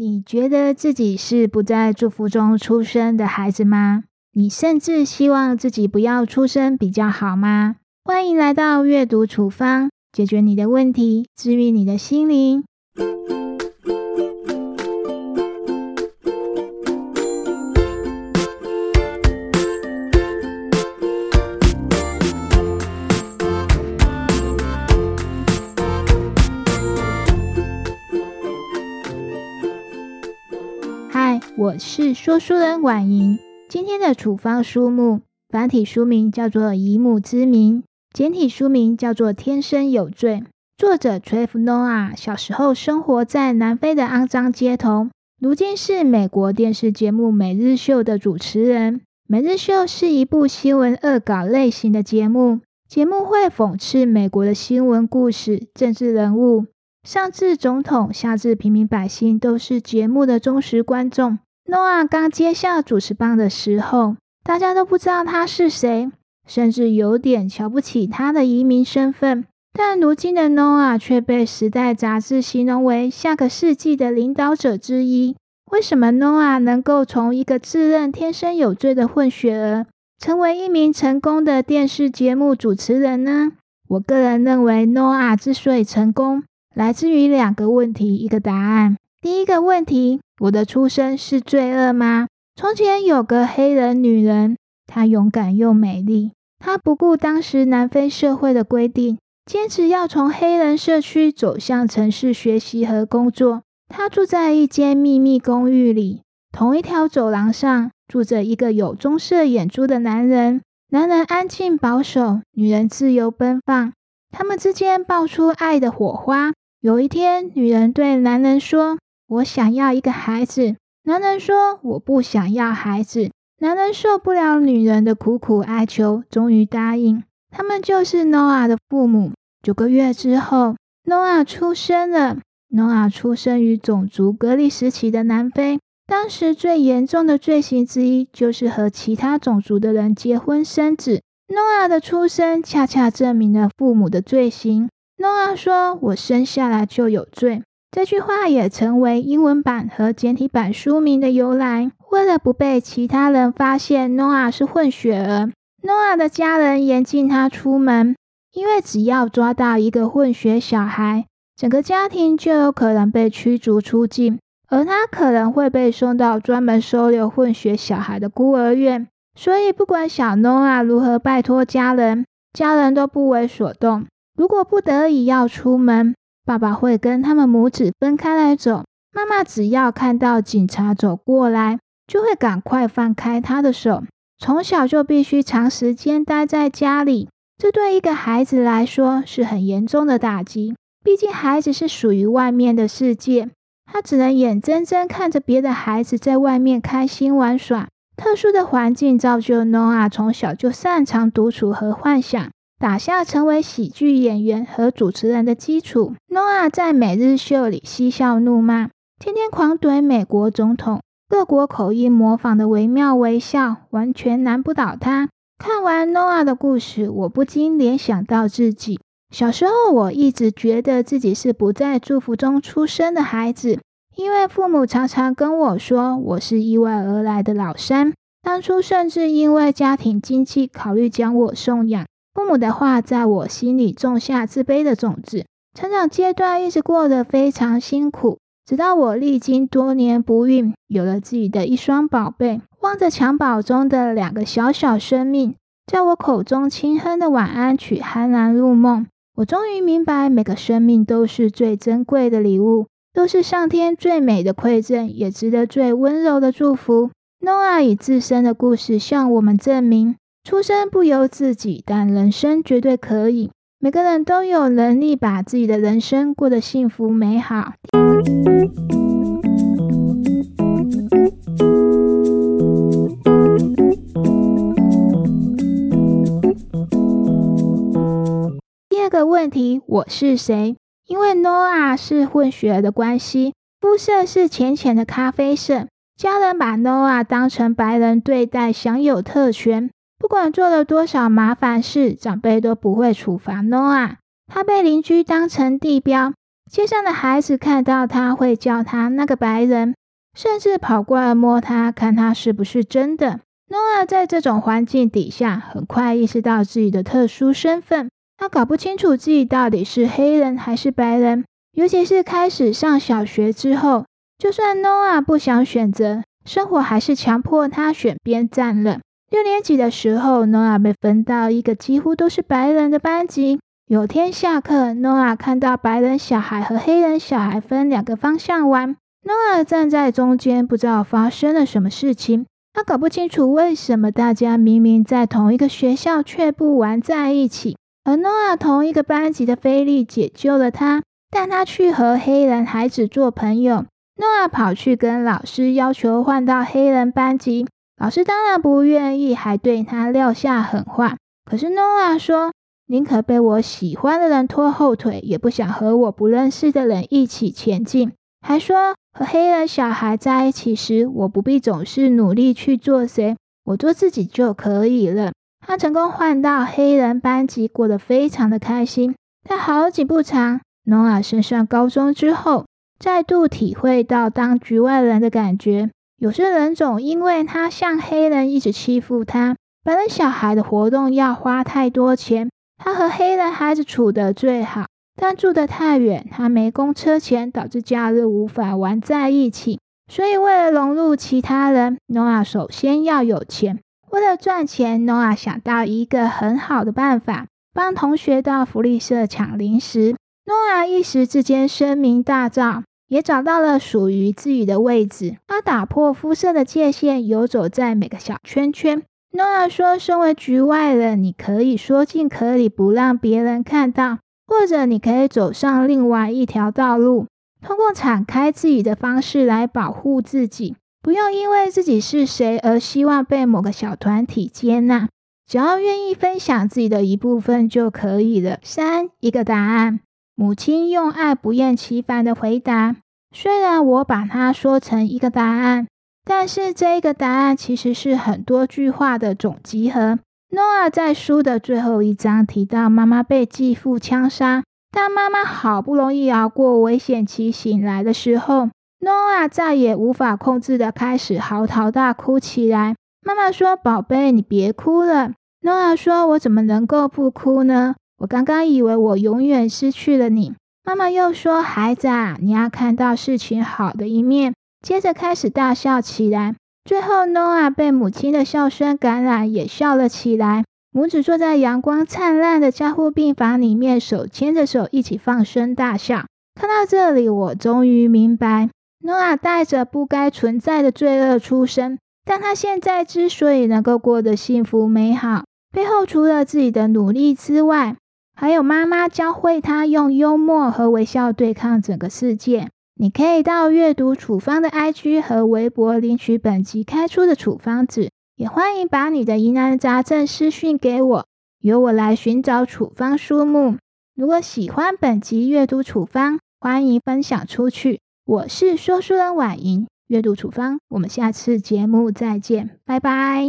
你觉得自己是不在祝福中出生的孩子吗？你甚至希望自己不要出生比较好吗？欢迎来到阅读处方，解决你的问题，治愈你的心灵。是说书人婉莹。今天的处方书目繁体书名叫做《以母之名》，简体书名叫做《天生有罪》。作者 t r e v n o a 小时候生活在南非的肮脏街头，如今是美国电视节目《每日秀》的主持人。《每日秀》是一部新闻恶搞类型的节目，节目会讽刺美国的新闻故事、政治人物，上至总统，下至平民百姓，都是节目的忠实观众。诺亚刚接下主持棒的时候，大家都不知道他是谁，甚至有点瞧不起他的移民身份。但如今的诺亚却被《时代》杂志形容为下个世纪的领导者之一。为什么诺亚能够从一个自认天生有罪的混血儿，成为一名成功的电视节目主持人呢？我个人认为，诺亚之所以成功，来自于两个问题，一个答案。第一个问题。我的出生是罪恶吗？从前有个黑人女人，她勇敢又美丽。她不顾当时南非社会的规定，坚持要从黑人社区走向城市学习和工作。她住在一间秘密公寓里，同一条走廊上住着一个有棕色眼珠的男人。男人安静保守，女人自由奔放。他们之间爆出爱的火花。有一天，女人对男人说。我想要一个孩子。男人说：“我不想要孩子。”男人受不了女人的苦苦哀求，终于答应。他们就是诺亚的父母。九个月之后，诺亚出生了。诺亚出生于种族隔离时期的南非，当时最严重的罪行之一就是和其他种族的人结婚生子。诺亚的出生恰恰证明了父母的罪行。诺亚说：“我生下来就有罪。”这句话也成为英文版和简体版书名的由来。为了不被其他人发现诺亚是混血儿，诺亚的家人严禁他出门，因为只要抓到一个混血小孩，整个家庭就有可能被驱逐出境，而他可能会被送到专门收留混血小孩的孤儿院。所以，不管小诺亚如何拜托家人，家人都不为所动。如果不得已要出门，爸爸会跟他们母子分开来走，妈妈只要看到警察走过来，就会赶快放开他的手。从小就必须长时间待在家里，这对一个孩子来说是很严重的打击。毕竟孩子是属于外面的世界，他只能眼睁睁看着别的孩子在外面开心玩耍。特殊的环境造就诺亚从小就擅长独处和幻想。打下成为喜剧演员和主持人的基础。诺亚在每日秀里嬉笑怒骂，天天狂怼美国总统，各国口音模仿的惟妙惟肖，完全难不倒他。看完诺亚的故事，我不禁联想到自己小时候，我一直觉得自己是不在祝福中出生的孩子，因为父母常常跟我说我是意外而来的老三。当初甚至因为家庭经济考虑将我送养。父母的话在我心里种下自卑的种子，成长阶段一直过得非常辛苦。直到我历经多年不孕，有了自己的一双宝贝，望着襁褓中的两个小小生命，在我口中轻哼的晚安曲，酣然入梦。我终于明白，每个生命都是最珍贵的礼物，都是上天最美的馈赠，也值得最温柔的祝福。诺亚以自身的故事向我们证明。出生不由自己，但人生绝对可以。每个人都有能力把自己的人生过得幸福美好。第二个问题，我是谁？因为诺亚是混血的关系，肤色是浅浅的咖啡色，家人把诺亚当成白人对待，享有特权。不管做了多少麻烦事，长辈都不会处罚诺亚。他被邻居当成地标，街上的孩子看到他会叫他那个白人，甚至跑过来摸他，看他是不是真的。诺亚在这种环境底下，很快意识到自己的特殊身份。他搞不清楚自己到底是黑人还是白人，尤其是开始上小学之后，就算诺亚不想选择，生活还是强迫他选边站了。六年级的时候，诺亚被分到一个几乎都是白人的班级。有天下课，诺亚看到白人小孩和黑人小孩分两个方向玩，诺亚站在中间，不知道发生了什么事情。他搞不清楚为什么大家明明在同一个学校，却不玩在一起。而诺亚同一个班级的菲利解救了他，带他去和黑人孩子做朋友。诺亚跑去跟老师要求换到黑人班级，老师当然不愿意，还对他撂下狠话。可是诺亚说：“宁可被我喜欢的人拖后腿，也不想和我不认识的人一起前进。”还说和黑人小孩在一起时，我不必总是努力去做谁，我做自己就可以了。他成功换到黑人班级，过得非常的开心。但好景不长，诺亚升上高中之后，再度体会到当局外人的感觉。有些人种因为他像黑人，一直欺负他。白人小孩的活动要花太多钱，他和黑人孩子处得最好，但住得太远，他没公车钱，导致假日无法玩在一起。所以为了融入其他人，诺亚首先要有钱。为了赚钱，诺亚想到一个很好的办法，帮同学到福利社抢零食。诺亚一时之间声名大噪，也找到了属于自己的位置。他打破肤色的界限，游走在每个小圈圈。诺亚说：“身为局外人，你可以说尽可以不让别人看到，或者你可以走上另外一条道路，通过敞开自己的方式来保护自己。”不用因为自己是谁而希望被某个小团体接纳，只要愿意分享自己的一部分就可以了。三一个答案，母亲用爱不厌其烦的回答。虽然我把它说成一个答案，但是这一个答案其实是很多句话的总集合。诺亚在书的最后一章提到，妈妈被继父枪杀，当妈妈好不容易熬过危险期醒来的时候。诺亚再也无法控制的开始嚎啕大哭起来。妈妈说：“宝贝，你别哭了。”诺亚说：“我怎么能够不哭呢？我刚刚以为我永远失去了你。”妈妈又说：“孩子啊，你要看到事情好的一面。”接着开始大笑起来。最后，诺亚被母亲的笑声感染，也笑了起来。母子坐在阳光灿烂的加护病房里面，手牵着手一起放声大笑。看到这里，我终于明白。诺亚带着不该存在的罪恶出生，但他现在之所以能够过得幸福美好，背后除了自己的努力之外，还有妈妈教会他用幽默和微笑对抗整个世界。你可以到阅读处方的 IG 和微博领取本集开出的处方纸，也欢迎把你的疑难杂症私讯给我，由我来寻找处方书目。如果喜欢本集阅读处方，欢迎分享出去。我是说书人婉莹，阅读处方，我们下次节目再见，拜拜。